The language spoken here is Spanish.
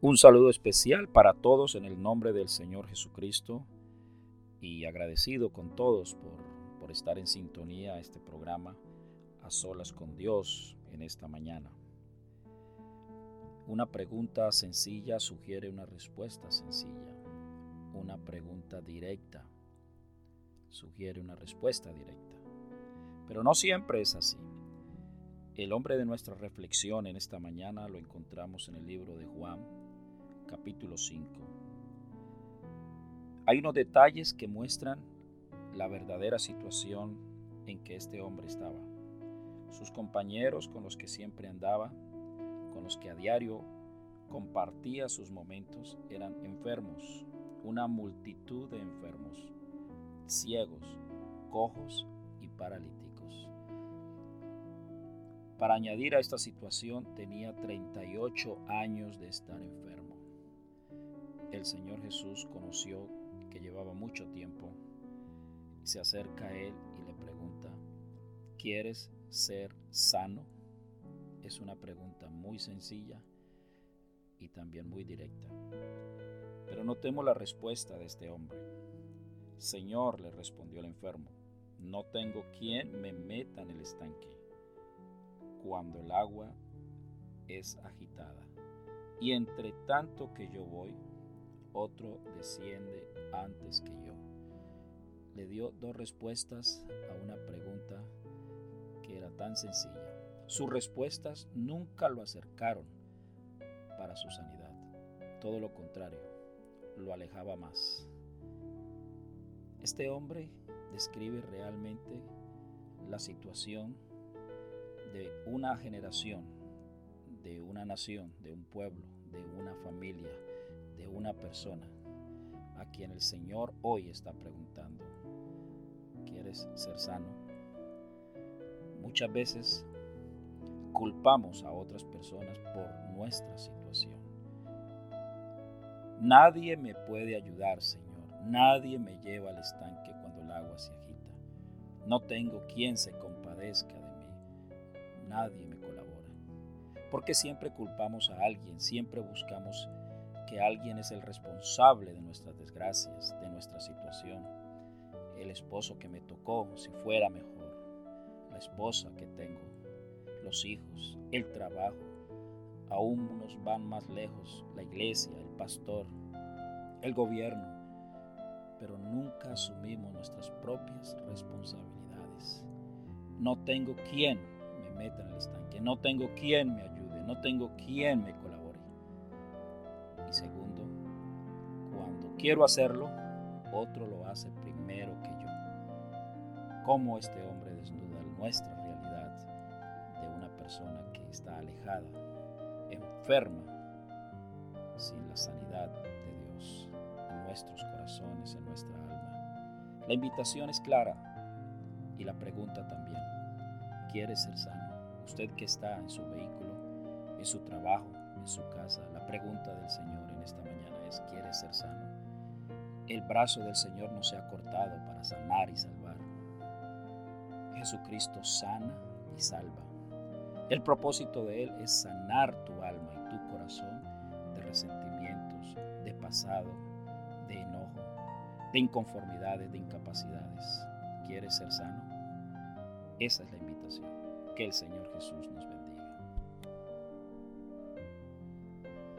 Un saludo especial para todos en el nombre del Señor Jesucristo y agradecido con todos por, por, estar en sintonía a este programa a solas con Dios en esta mañana. Una pregunta sencilla sugiere una respuesta sencilla. Una pregunta directa sugiere una respuesta directa. Pero no siempre es así. El hombre de nuestra reflexión en esta mañana lo encontramos en el libro de Juan, capítulo 5. Hay unos detalles que muestran la verdadera situación en que este hombre estaba. Sus compañeros con los que siempre andaba, con los que a diario compartía sus momentos, eran enfermos, una multitud de enfermos, ciegos, cojos y paralíticos. Para añadir a esta situación, tenía 38 años de estar enfermo. El Señor Jesús conoció que llevaba mucho tiempo se acerca a él y le pregunta, ¿quieres ser sano? Es una pregunta muy sencilla y también muy directa. Pero notemos la respuesta de este hombre. Señor, le respondió el enfermo, no tengo quien me meta en el estanque cuando el agua es agitada. Y entre tanto que yo voy, otro desciende antes que yo. Le dio dos respuestas a una pregunta que era tan sencilla. Sus respuestas nunca lo acercaron para su sanidad. Todo lo contrario, lo alejaba más. Este hombre describe realmente la situación de una generación, de una nación, de un pueblo, de una familia, de una persona, a quien el Señor hoy está preguntando, ¿quieres ser sano? Muchas veces culpamos a otras personas por nuestra situación. Nadie me puede ayudar, Señor. Nadie me lleva al estanque cuando el agua se agita. No tengo quien se compadezca nadie me colabora. Porque siempre culpamos a alguien, siempre buscamos que alguien es el responsable de nuestras desgracias, de nuestra situación. El esposo que me tocó, si fuera mejor. La esposa que tengo, los hijos, el trabajo. Aún unos van más lejos, la iglesia, el pastor, el gobierno. Pero nunca asumimos nuestras propias responsabilidades. No tengo quien meta en el estanque. No tengo quien me ayude, no tengo quien me. Y segundo, cuando quiero hacerlo, otro lo hace primero que yo. Cómo este hombre desnuda nuestra realidad de una persona que está alejada, enferma, sin la sanidad de Dios en nuestros corazones, en nuestra alma. La invitación es clara y la pregunta también. ¿Quieres ser sano? Usted que está en su vehículo, en su trabajo, en su casa, la pregunta del Señor en esta mañana es, ¿quiere ser sano? El brazo del Señor no se ha cortado para sanar y salvar. Jesucristo sana y salva. El propósito de Él es sanar tu alma y tu corazón de resentimientos, de pasado, de enojo, de inconformidades, de incapacidades. ¿Quieres ser sano? Esa es la invitación. Que el Señor Jesús nos bendiga.